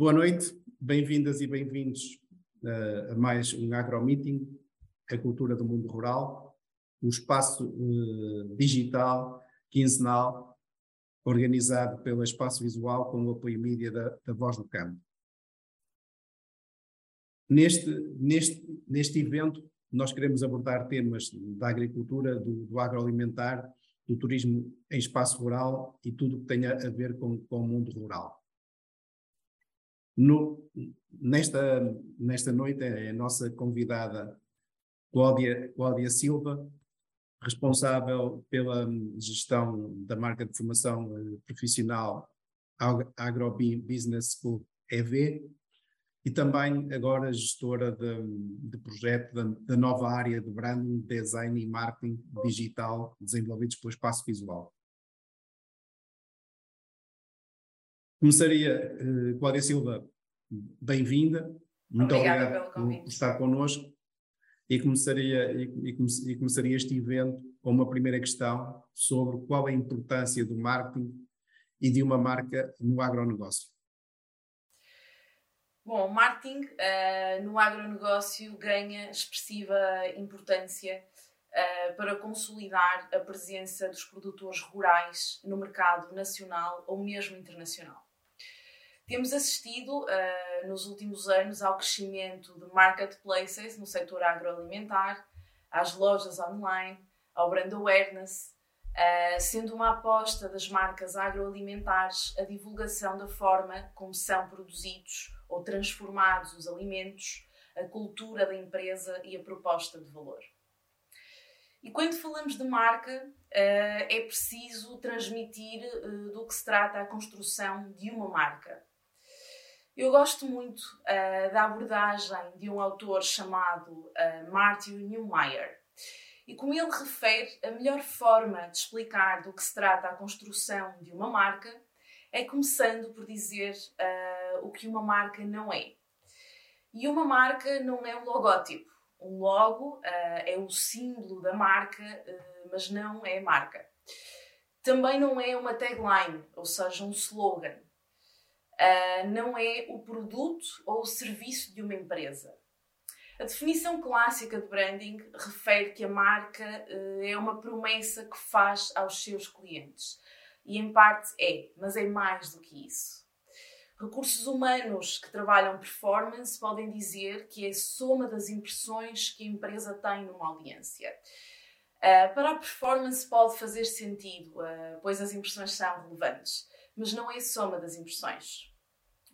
Boa noite, bem-vindas e bem-vindos uh, a mais um AgroMeeting, a cultura do mundo rural, um espaço uh, digital, quinzenal, organizado pelo Espaço Visual com o apoio mídia da, da Voz do Campo. Neste, neste, neste evento, nós queremos abordar temas da agricultura, do, do agroalimentar, do turismo em espaço rural e tudo o que tenha a ver com, com o mundo rural. No, nesta, nesta noite é a nossa convidada Cláudia, Cláudia Silva, responsável pela gestão da marca de formação eh, profissional AgroBusiness School EV, e também agora gestora de, de projeto da, da, nova área de branding, design e marketing digital desenvolvidos pelo Espaço Visual. Começaria, uh, Cláudia Silva, bem-vinda. Muito Obrigada obrigado por estar connosco. E começaria, e, e, começaria este evento com uma primeira questão sobre qual é a importância do marketing e de uma marca no agronegócio. Bom, o marketing uh, no agronegócio ganha expressiva importância uh, para consolidar a presença dos produtores rurais no mercado nacional ou mesmo internacional. Temos assistido uh, nos últimos anos ao crescimento de marketplaces no setor agroalimentar, às lojas online, ao brand awareness, uh, sendo uma aposta das marcas agroalimentares a divulgação da forma como são produzidos ou transformados os alimentos, a cultura da empresa e a proposta de valor. E quando falamos de marca, uh, é preciso transmitir do que se trata a construção de uma marca. Eu gosto muito uh, da abordagem de um autor chamado Martin Neumeyer. E como ele refere, a melhor forma de explicar do que se trata a construção de uma marca é começando por dizer uh, o que uma marca não é. E uma marca não é um logótipo. Um logo uh, é o símbolo da marca, uh, mas não é marca. Também não é uma tagline, ou seja, um slogan. Não é o produto ou o serviço de uma empresa. A definição clássica de branding refere que a marca é uma promessa que faz aos seus clientes e em parte é, mas é mais do que isso. Recursos humanos que trabalham performance podem dizer que é soma das impressões que a empresa tem numa audiência. Uh, para a performance pode fazer sentido, uh, pois as impressões são relevantes, mas não é soma das impressões.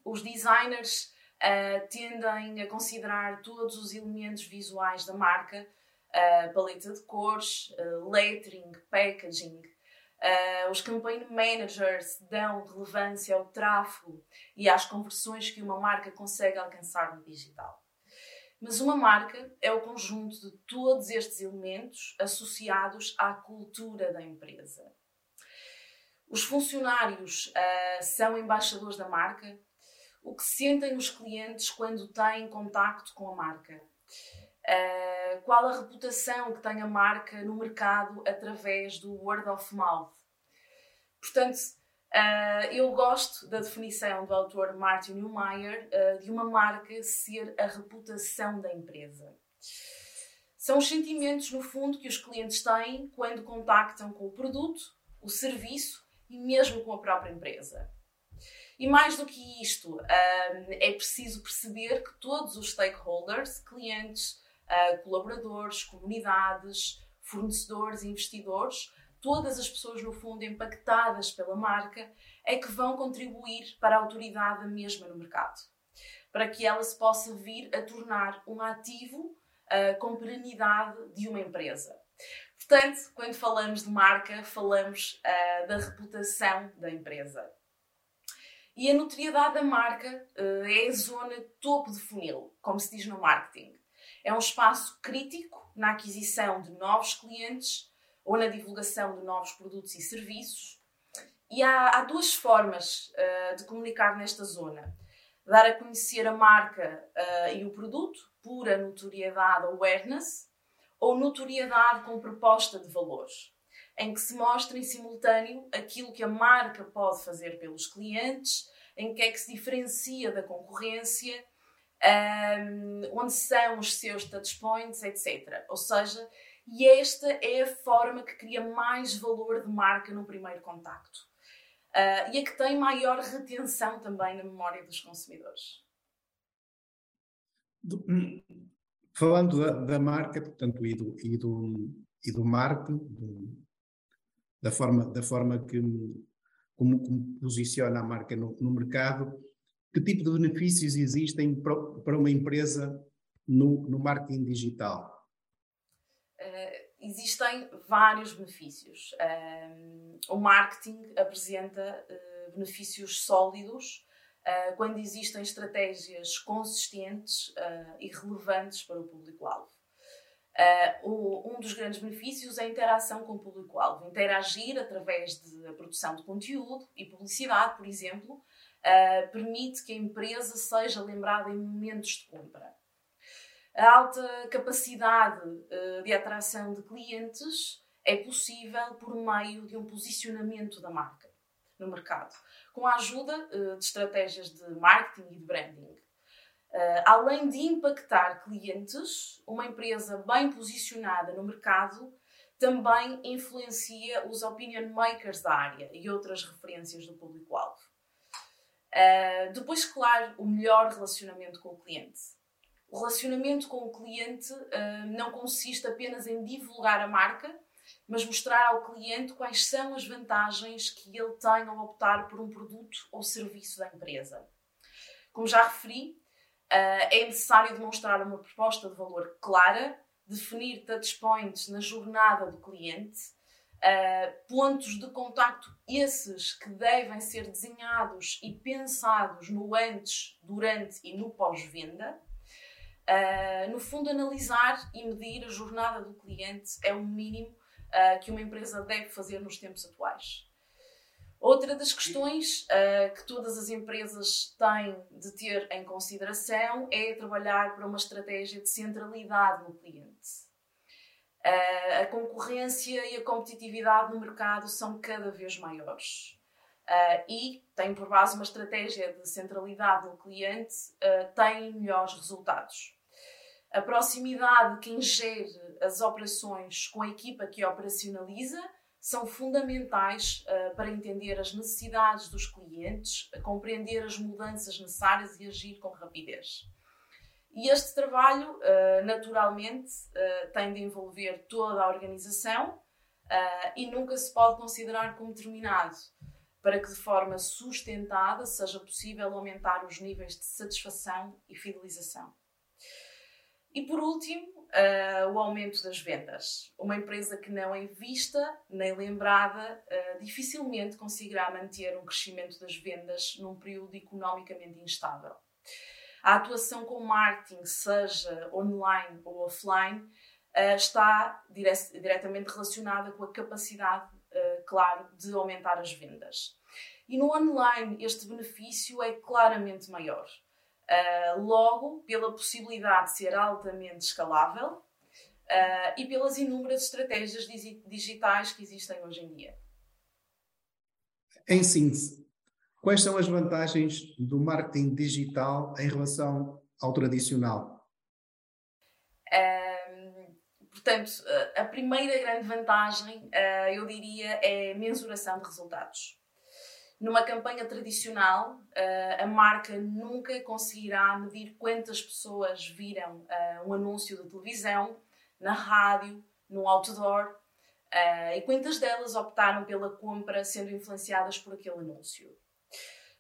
Os designers uh, tendem a considerar todos os elementos visuais da marca, paleta de cores, lettering, packaging, Uh, os campaign managers dão relevância ao tráfego e às conversões que uma marca consegue alcançar no digital. Mas uma marca é o conjunto de todos estes elementos associados à cultura da empresa. Os funcionários uh, são embaixadores da marca. O que sentem os clientes quando têm contacto com a marca? Uh, qual a reputação que tem a marca no mercado através do word of mouth. Portanto, uh, eu gosto da definição do autor Martin Neumeyer uh, de uma marca ser a reputação da empresa. São os sentimentos, no fundo, que os clientes têm quando contactam com o produto, o serviço e mesmo com a própria empresa. E mais do que isto, é preciso perceber que todos os stakeholders, clientes, uh, colaboradores, comunidades, fornecedores, investidores, todas as pessoas, no fundo, impactadas pela marca, é que vão contribuir para a autoridade da mesma no mercado, para que ela se possa vir a tornar um ativo uh, com perenidade de uma empresa. Portanto, quando falamos de marca, falamos uh, da reputação da empresa. E a notoriedade da marca uh, é a zona topo de funil, como se diz no marketing. É um espaço crítico na aquisição de novos clientes ou na divulgação de novos produtos e serviços. E há, há duas formas uh, de comunicar nesta zona: dar a conhecer a marca uh, e o produto, pura notoriedade, awareness, ou notoriedade com proposta de valores, em que se mostra em simultâneo aquilo que a marca pode fazer pelos clientes, em que é que se diferencia da concorrência, um, onde são os seus touchpoints, etc. Ou seja, e esta é a forma que cria mais valor de marca no primeiro contacto. Uh, e a que tem maior retenção também na memória dos consumidores. Hum, falando da, da, marca, portanto, e do, e do, e do marketing, da, forma, da forma que, como, como posiciona a marca no, no mercado, que tipo de benefícios existem para, para uma empresa no, no marketing digital? Uh, existem vários benefícios. Uh, o marketing apresenta uh, benefícios sólidos quando existem estratégias consistentes e relevantes para o público-alvo. Um dos grandes benefícios é a interação com o público-alvo. Interagir através da produção de conteúdo e publicidade, por exemplo, uh, permite que a empresa seja lembrada em momentos de compra. A alta capacidade uh, de atração de clientes é possível por meio de um posicionamento da marca no mercado, com a ajuda uh, de estratégias de marketing e de branding. Além de impactar clientes, uma empresa bem posicionada no mercado também influencia os opinion makers da área e outras referências do público-alvo. Uh, depois, claro, o melhor relacionamento com o cliente. O relacionamento com o cliente uh, não consiste apenas em divulgar a marca, mas mostrar ao cliente quais são as vantagens que ele tem ao optar por um produto ou serviço da empresa. Como já referi, uh, é necessário demonstrar uma proposta de valor clara, definir touchpoints na jornada do cliente Uh, pontos de contacto esses que devem ser desenhados e pensados no antes, durante e no pós-venda. Uh, no fundo, analisar e medir a jornada do cliente é o mínimo que uma empresa deve fazer nos tempos atuais. Outra das questões que todas as empresas têm de ter em consideração é trabalhar para uma estratégia de centralidade no cliente Uh, a concorrência e a competitividade no mercado são cada vez maiores. Uh, e tem por base uma estratégia de centralidade no cliente, uh, tem melhores resultados. A proximidade de quem gere as operações com a equipa que operacionaliza são fundamentais uh, para entender as necessidades dos clientes, compreender as mudanças necessárias e agir com rapidez. E este trabalho, uh, naturalmente, uh, tem de envolver toda a organização e nunca se pode considerar como terminado, para que de forma sustentada seja possível aumentar os níveis de satisfação e fidelização. E por último, o aumento das vendas. Uma empresa que não é vista nem lembrada dificilmente conseguirá manter um crescimento das vendas num período economicamente instável a atuação com marketing, seja online ou offline, eh, está dire diretamente relacionada com a capacidade, claro, de aumentar as vendas. E no online, este benefício é claramente maior. Eh, logo, pela possibilidade de ser altamente escalável e pelas inúmeras estratégias digitais que existem hoje em dia. Em síntese, Quais são as vantagens do marketing digital em relação ao tradicional? Um, portanto, a primeira grande vantagem, uh, eu diria, é a mensuração de resultados. Numa campanha tradicional, uh, a marca nunca conseguirá medir quantas pessoas viram uh, um anúncio de televisão, na rádio, no outdoor, e quantas delas optaram pela compra sendo influenciadas por aquele anúncio.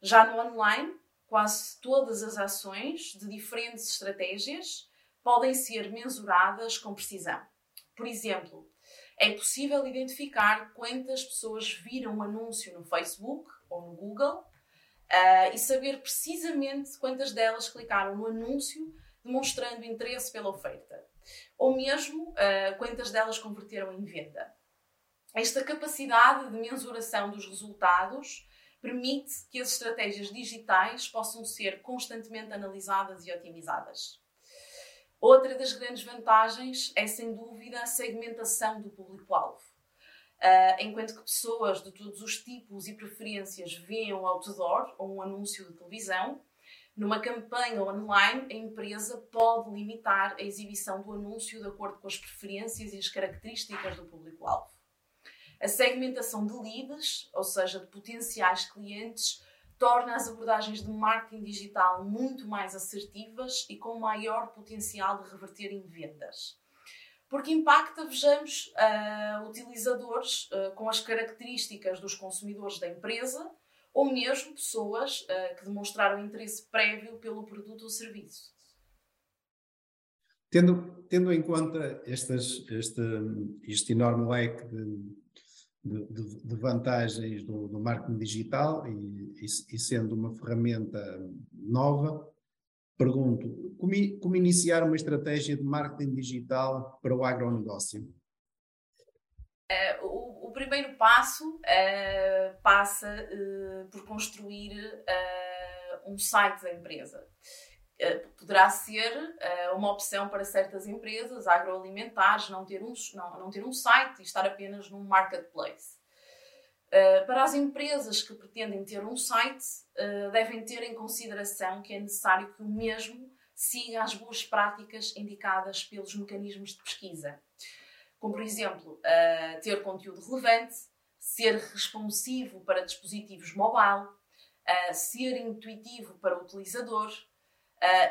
Já no online, quase todas as ações de diferentes estratégias podem ser mensuradas com precisão. Por exemplo, é possível identificar quantas pessoas viram um anúncio no Facebook ou no Google uh, e saber precisamente quantas delas clicaram no anúncio demonstrando interesse pela oferta, ou mesmo uh, quantas delas converteram em venda. Esta capacidade de mensuração dos resultados permite que as estratégias digitais possam ser constantemente analisadas e otimizadas. Outra das grandes vantagens é, sem dúvida, a segmentação do público-alvo. Uh, enquanto que pessoas de todos os tipos e preferências veem um outdoor ou um anúncio de televisão, numa campanha online, a empresa pode limitar a exibição do anúncio de acordo com as preferências e as características do público-alvo. A segmentação de leads, ou seja, de potenciais clientes, torna as abordagens de marketing digital muito mais assertivas e com maior potencial de reverter em vendas. Porque impacta, vejamos, uh, utilizadores uh, com as características dos consumidores da empresa ou mesmo pessoas uh, que demonstraram interesse prévio pelo produto ou serviço. Tendo, tendo em conta estas, este, este enorme leque de, de, de, vantagens do, do, marketing digital e, e, e, sendo uma ferramenta nova, pergunto, como, como, iniciar uma estratégia de marketing digital para o agronegócio? Uh, o, o, primeiro passo uh, passa uh, por construir um site da empresa. poderá ser uma opção para certas empresas agroalimentares não ter, um, não, não ter um site e estar apenas num marketplace. Uh, para as empresas que pretendem ter um site, uh, devem ter em consideração que é necessário que o mesmo siga as boas práticas indicadas pelos mecanismos de pesquisa. Como, por exemplo, uh, ter conteúdo relevante, ser responsivo para dispositivos mobile, ser intuitivo para o utilizador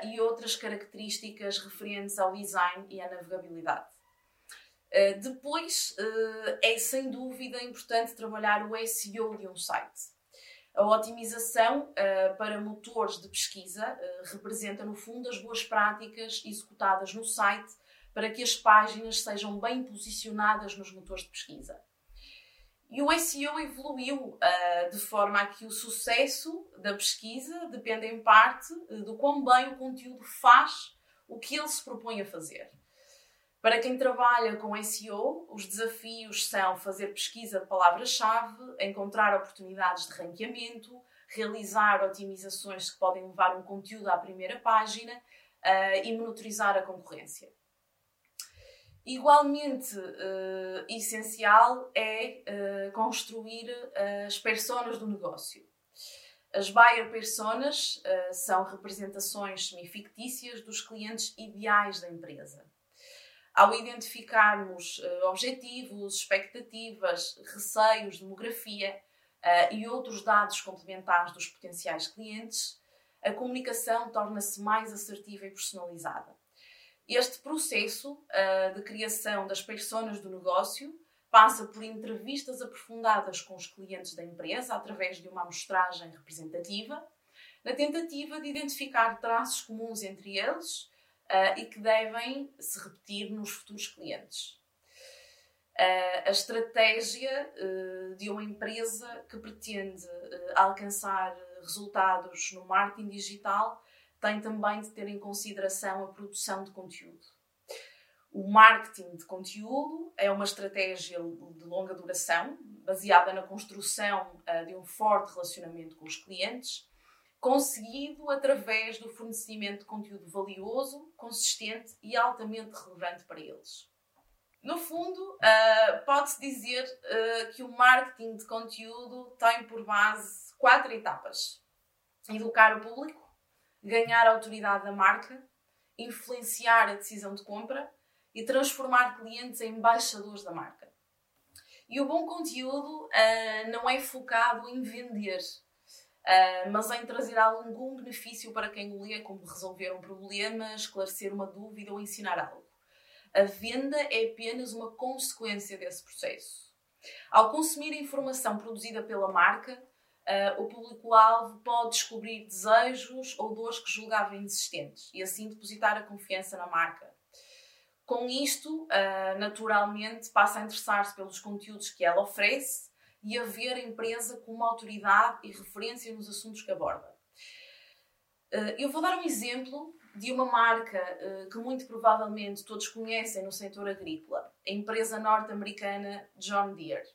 e outras características referentes ao design e à navegabilidade. Eh, depois, uh, é sem dúvida importante trabalhar o SEO de um site. A otimização uh, para motores de pesquisa representa, no fundo, as boas práticas executadas no site para que as páginas sejam bem posicionadas nos motores de pesquisa. E o SEO evoluiu de forma a que o sucesso da pesquisa depende, em parte, do quão bem o conteúdo faz o que ele se propõe a fazer. Para quem trabalha com SEO, os desafios são fazer pesquisa de palavras-chave, encontrar oportunidades de ranqueamento, realizar otimizações que podem levar um conteúdo à primeira página uh, e monitorizar a concorrência. Igualmente uh, essencial é uh, construir as personas do negócio. As buyer personas são representações semi-fictícias dos clientes ideais da empresa ao identificarmos uh, objetivos, expectativas, receios, demografia uh, e outros dados complementares dos potenciais clientes, a comunicação torna-se mais assertiva e personalizada. Este processo uh, de criação das personas do negócio passa por entrevistas aprofundadas com os clientes da empresa através de uma amostragem representativa, na tentativa de identificar traços comuns entre eles uh, e que devem se repetir nos futuros clientes. Uh, a estratégia uh, de uma empresa que pretende alcançar resultados no marketing digital tem também de ter em consideração a produção de conteúdo. O marketing de conteúdo é uma estratégia de longa duração, baseada na construção de um forte relacionamento com os clientes conseguido através do fornecimento de conteúdo valioso, consistente e altamente relevante para eles. No fundo, uh, pode-se dizer uh, que o marketing de conteúdo tem por base quatro etapas: educar o público, ganhar a autoridade da marca, influenciar a decisão de compra e transformar clientes em embaixadores da marca. E o bom conteúdo uh, não é focado em vender, Uh, mas em trazer algum benefício para quem o lê, como resolver um problema, esclarecer uma dúvida ou ensinar algo. A venda é apenas uma consequência desse processo. Ao consumir a informação produzida pela marca, uh, o público-alvo pode descobrir desejos ou dores que julgava inexistentes e assim depositar a confiança na marca. Com isto, uh, naturalmente, passa a interessar-se pelos conteúdos que ela oferece e a ver a empresa como autoridade e referência nos assuntos que aborda. Eh, eu vou dar um exemplo de uma marca eh, que muito provavelmente todos conhecem no setor agrícola, a empresa norte-americana John Deere,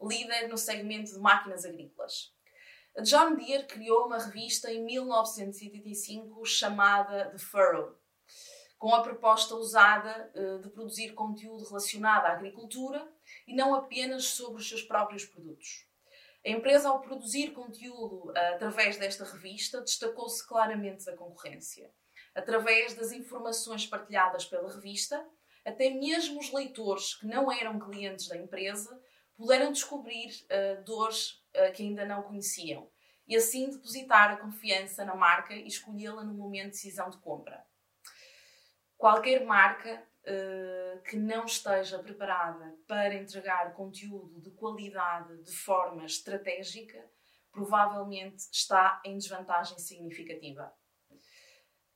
líder no segmento de máquinas agrícolas. A John Deere criou uma revista em 1985 chamada The Furrow, com a proposta usada uh, de produzir conteúdo relacionado à agricultura e não apenas sobre os seus próprios produtos. A empresa, ao produzir conteúdo uh, através desta revista, destacou-se claramente da concorrência. Através das informações partilhadas pela revista, até mesmo os leitores que não eram clientes da empresa puderam descobrir uh, dores uh, que ainda não conheciam e assim depositar a confiança na marca e escolhê-la no momento de decisão de compra. Qualquer marca uh, que não esteja preparada para entregar conteúdo de qualidade de forma estratégica provavelmente está em desvantagem significativa.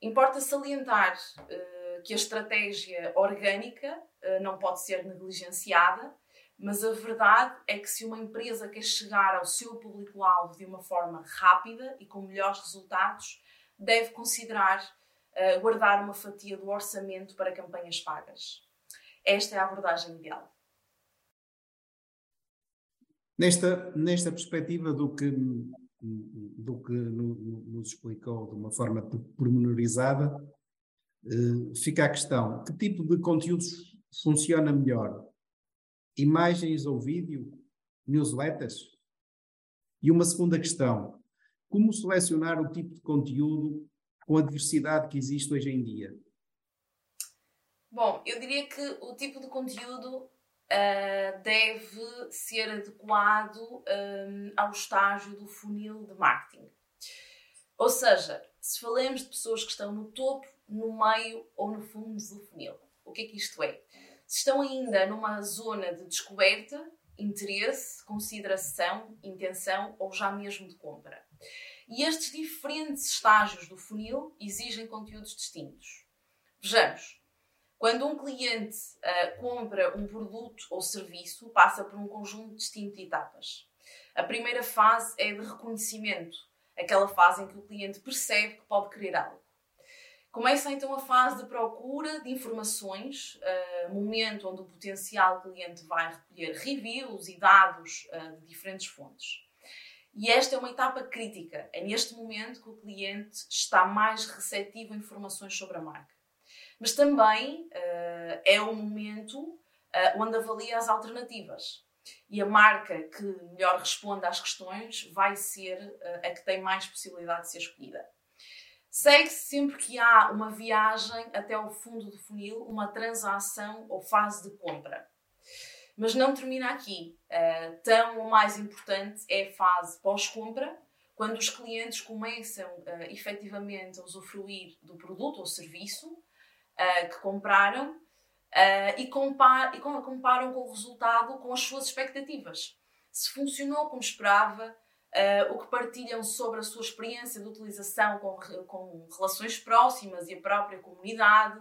Importa salientar uh, que a estratégia orgânica uh, não pode ser negligenciada mas a verdade é que se uma empresa quer chegar ao seu público-alvo de uma forma rápida e com melhores resultados, deve considerar guardar uma fatia do orçamento para campanhas pagas. Esta é a abordagem ideal. Nesta, nesta perspectiva do que, do que nos explicou de uma forma pormenorizada, uh, fica a questão: que tipo de conteúdos funciona melhor? imagens ou vídeo, newsletters? E uma segunda questão: como selecionar o tipo de conteúdo com a diversidade que existe hoje em dia? Bom, eu diria que o tipo de conteúdo uh, deve ser adequado um, ao estágio do funil de marketing. Ou seja, se falamos de pessoas que estão no topo, no meio ou no fundo do funil, o que é que isto é? se estão ainda numa zona de descoberta, interesse, consideração, intenção ou já mesmo de compra. E estes diferentes estágios do funil exigem conteúdos distintos. Vejamos. Quando um cliente uh, compra um produto ou serviço, passa por um conjunto distinto de etapas. A primeira fase é de reconhecimento, aquela fase em que o cliente percebe que pode querer algo. Começa então a fase de procura de informações, uh, momento onde o potencial cliente vai recolher reviews e dados uh, de diferentes fontes. E esta é uma etapa crítica. É neste momento que o cliente está mais receptivo a informações sobre a marca. Mas também uh, é o momento onde avalia as alternativas. E a marca que melhor responde às questões vai ser a que tem mais possibilidade de ser escolhida. Segue-se sempre que há uma viagem até ao fundo do funil, uma transação ou fase de compra. Mas não termina aqui. Uh, tão ou mais importante é a fase pós-compra, quando os clientes começam uh, efetivamente a usufruir do produto ou serviço uh, que compraram uh, e, compar e comparam com o resultado com as suas expectativas. Se funcionou como esperava, Uh, o que partilham sobre a sua experiência de utilização com, com relações próximas e a própria comunidade.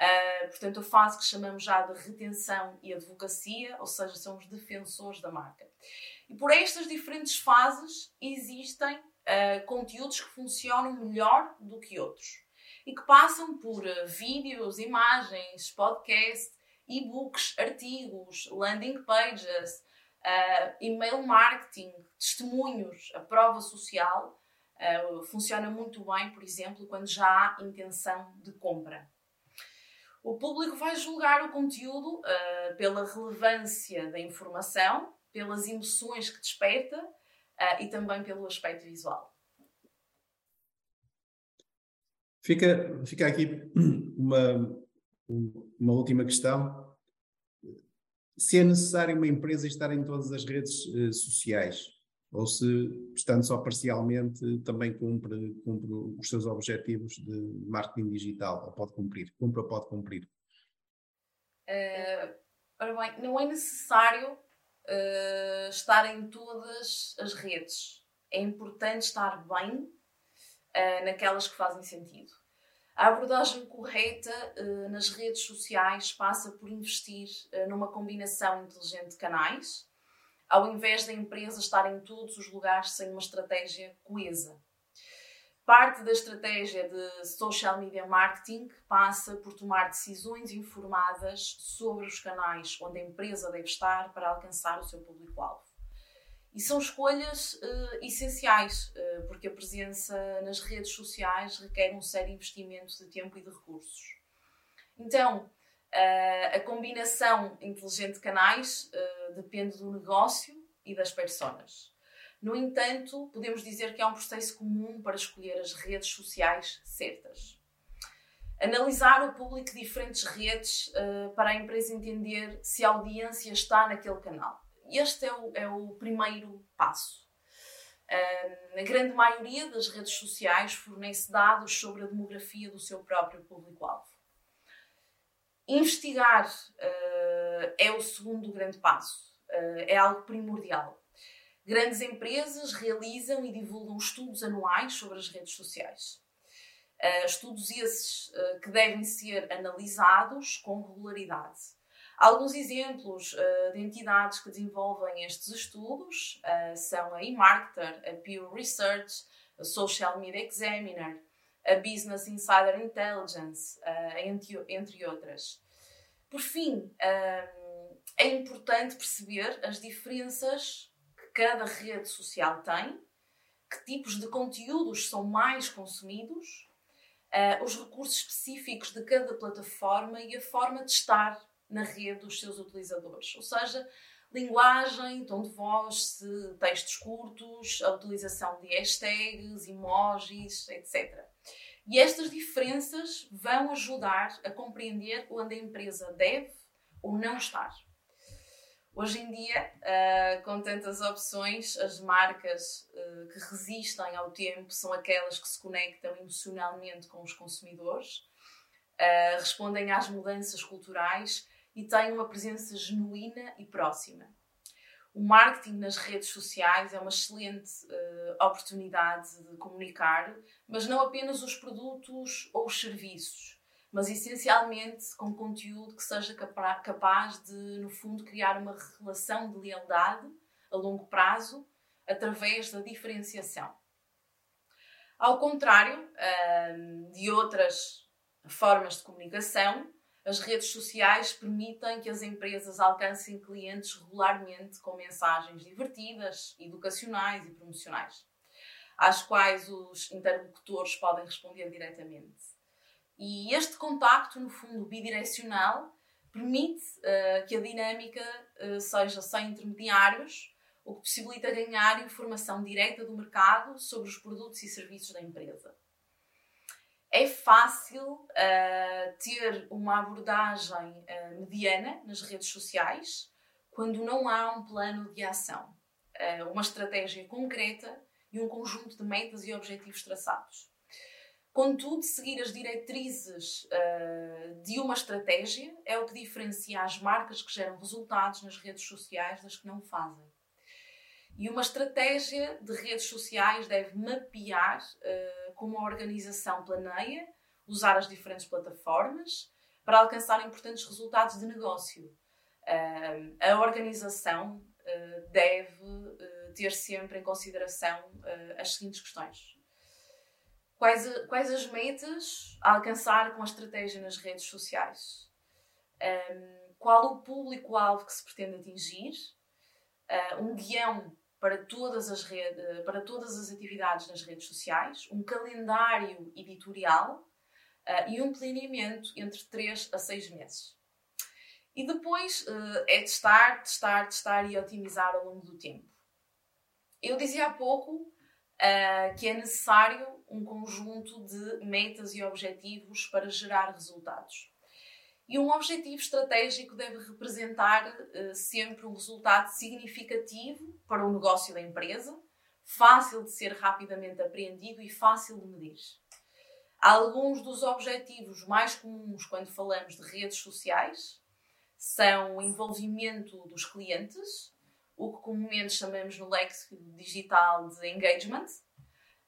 Uh, portanto, a fase que chamamos já de retenção e advocacia, ou seja, são os defensores da marca. E por estas diferentes fases existem uh, conteúdos que funcionam melhor do que outros e que passam por vídeos, imagens, podcasts, e-books, artigos, landing pages, uh, e-mail marketing, testemunhos, a prova social, uh, funciona muito bem, por exemplo, quando já há intenção de compra. O público vai julgar o conteúdo uh, pela relevância da informação, pelas emoções que desperta uh, e também pelo aspecto visual. Fica, fica aqui uma, uma última questão se é necessário uma empresa estar em todas as redes uh, sociais, ou se, estando só parcialmente, também cumpre, cumpre os seus objetivos de marketing digital, ou pode cumprir, cumpre ou pode cumprir? Uh, ora bem, não é necessário uh, estar em todas as redes. É importante estar bem uh, naquelas que fazem sentido. A abordagem correta nas redes sociais passa por investir numa combinação inteligente de canais, ao invés da empresa estar em todos os lugares sem uma estratégia coesa. Parte da estratégia de social media marketing passa por tomar decisões informadas sobre os canais onde a empresa deve estar para alcançar o seu público-alvo. E são escolhas uh, essenciais, uh, porque a presença nas redes sociais requer um sério investimento de tempo e de recursos. Então, a combinação inteligente de canais depende do negócio e das personas. No entanto, podemos dizer que há um processo comum para escolher as redes sociais certas. Analisar o público de diferentes redes uh, para a empresa entender se a audiência está naquele canal. Este é o, é o primeiro passo. Uh, a grande maioria das redes sociais fornece dados sobre a demografia do seu próprio público-alvo. Investigar uh, é o segundo grande passo. é algo primordial. Grandes empresas realizam e divulgam estudos anuais sobre as redes sociais. Uh, estudos esses uh, que devem ser analisados com regularidade. Alguns exemplos uh, de entidades que desenvolvem estes estudos são a eMarketer, a Pew Research, a Social Media Examiner, a Business Insider Intelligence, entre, entre outras. Por fim, é importante perceber as diferenças que cada rede social tem, que tipos de conteúdos são mais consumidos uh, os recursos específicos de cada plataforma e a forma de estar na rede dos seus utilizadores. Ou seja, linguagem, tom de voz, textos curtos, a utilização de hashtags, emojis, etc. E estas diferenças vão ajudar a compreender onde a empresa deve ou não estar. Hoje em dia, uh, com tantas opções, as marcas uh, que resistem ao tempo são aquelas que se conectam emocionalmente com os consumidores, uh, respondem às mudanças culturais e têm uma presença genuína e próxima. O marketing nas redes sociais é uma excelente oportunidade de comunicar, mas não apenas os produtos ou os serviços mas essencialmente com conteúdo que seja capaz de, no fundo, criar uma relação de lealdade a longo prazo através da diferenciação. Ao contrário de outras formas de comunicação, as redes sociais permitem que as empresas alcancem clientes regularmente com mensagens divertidas, educacionais e promocionais, às quais os interlocutores podem responder diretamente. E este contacto, no fundo, bidirecional, permite uh, que a dinâmica uh, seja sem intermediários, o que possibilita ganhar informação direta do mercado sobre os produtos e serviços da empresa. É fácil uh, ter uma abordagem mediana nas redes sociais quando não há um plano de ação, uma estratégia concreta e um conjunto de metas e objetivos traçados. Contudo, seguir as diretrizes uh, de uma estratégia é o que diferencia as marcas que geram resultados nas redes sociais das que não fazem. E uma estratégia de redes sociais deve mapear uh, como a organização planeia usar as diferentes plataformas para alcançar importantes resultados de negócio. Uh, a organização deve ter sempre em consideração as seguintes questões Quais, quais as metas a alcançar com a estratégia nas redes sociais? Um, qual o público-alvo que se pretende atingir? Uh, um guião para todas, as redes, para todas as atividades nas redes sociais, um calendário editorial uh, e um planeamento entre 3 a 6 meses. E depois uh, é testar, testar, testar e otimizar ao longo do tempo. Eu dizia há pouco uh, que é necessário um conjunto de metas e objetivos para gerar resultados. E um objetivo estratégico deve representar uh, sempre um resultado significativo para o negócio da empresa, fácil de ser rapidamente apreendido e fácil de medir. Alguns dos objetivos mais comuns quando falamos de redes sociais são o envolvimento dos clientes, o que comumente chamamos no léxico digital de engagement,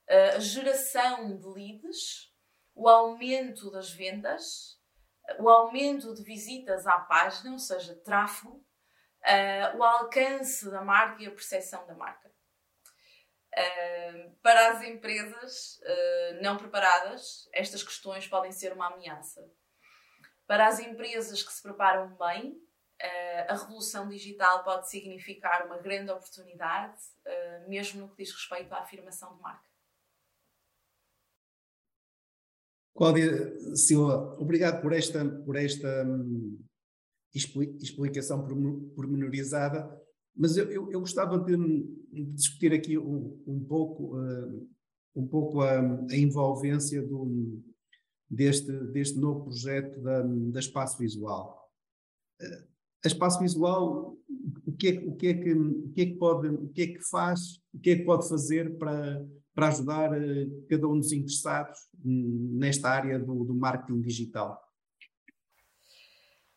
a geração de leads, o aumento das vendas, o aumento de visitas à página, ou seja, tráfego, o alcance da marca e a percepção da marca. para as empresas não preparadas, estas questões podem ser uma ameaça. Para as empresas que se preparam bem, Uh, a revolução digital pode significar uma grande oportunidade, uh, mesmo no que diz respeito à afirmação de marca. Cláudia Silva, obrigado por esta, por esta um, explicação pormenorizada, mas eu, eu, eu gostava de, de, discutir aqui um, um pouco, uh, um pouco a, a envolvência do, deste, deste novo projeto da, da Espaço Visual. A Espaço Visual, o que, é, o, que é que, o que é que pode, o que é que faz, o que é que pode fazer para para ajudar eh, cada um dos interessados nesta área do, do marketing digital.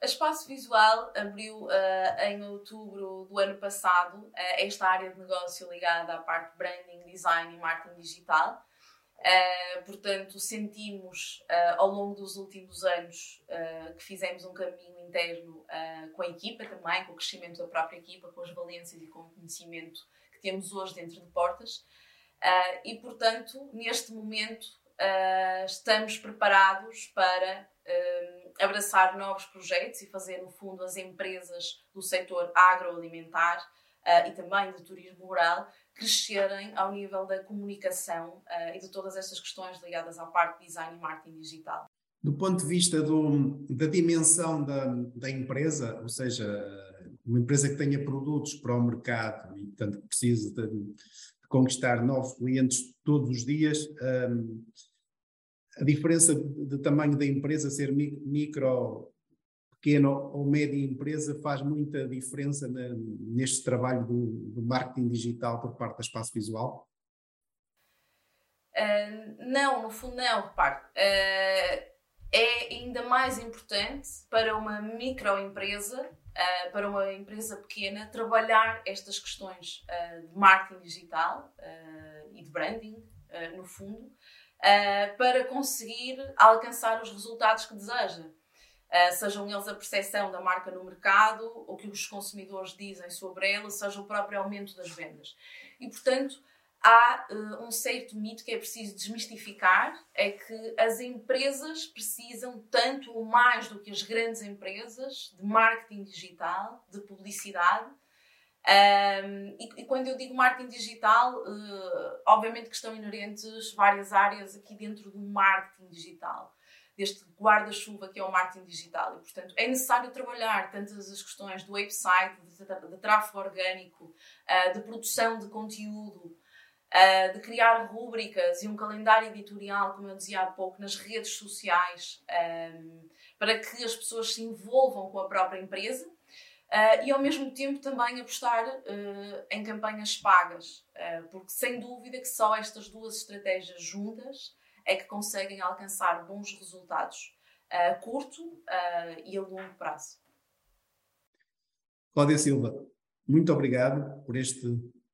A Espaço Visual abriu uh, em outubro do ano passado uh, esta área de negócio ligada à parte branding, design e marketing digital. Uh, portanto, sentimos ao longo dos últimos anos que fizemos um caminho interno com a equipa também, com o crescimento da própria equipa, com as valências e com o conhecimento que temos hoje dentro de Portas. Uh, e, portanto, neste momento uh, estamos preparados para uh, abraçar novos projetos e fazer, no fundo, as empresas do setor agroalimentar e também de turismo rural crescerem ao nível da comunicação e de todas estas questões ligadas à parte de design e marketing digital. Do ponto de vista do, da dimensão da, da empresa, ou seja, uma empresa que tenha produtos para o mercado e, portanto, precisa de, conquistar novos clientes todos os dias. Um, a diferença de tamanho da empresa ser micro, pequena ou média empresa faz muita diferença na, neste trabalho do, do, marketing digital por parte da Espaço Visual? Uh, não, no fundo não, repare. Uh, é ainda mais importante para uma microempresa uh, para uma empresa pequena trabalhar estas questões uh, de marketing digital uh, e de branding, no fundo, para conseguir alcançar os resultados que deseja. sejam eles a percepção da marca no mercado, o que os consumidores dizem sobre ela, seja o próprio aumento das vendas. E, portanto, há uh, um certo mito que é preciso desmistificar, é que as empresas precisam tanto ou mais do que as grandes empresas de marketing digital, de publicidade. Um, e, e, quando eu digo marketing digital, uh, obviamente que estão inerentes várias áreas aqui dentro do marketing digital deste guarda-chuva que é o marketing digital. E, portanto, é necessário trabalhar tantas as questões do website, de, de, de tráfego orgânico, uh, de produção de conteúdo, de criar rúbricas e um calendário editorial, como eu dizia há pouco, nas redes sociais, ehm, para que as pessoas se envolvam com a própria empresa. Uh, e ao mesmo tempo também apostar uh, em campanhas pagas, porque sem dúvida que só estas duas estratégias juntas é que conseguem alcançar bons resultados a curto e a longo prazo. Cláudia Silva, muito obrigado por este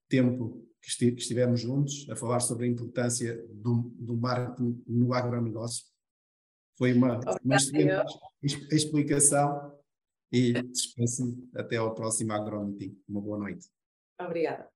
tempo que estivemos juntos a falar sobre a importância do, do marketing no agronegócio. Foi uma, uma excelente explicação e despeço até ao próximo agromeeting. Uma boa noite. Obrigada.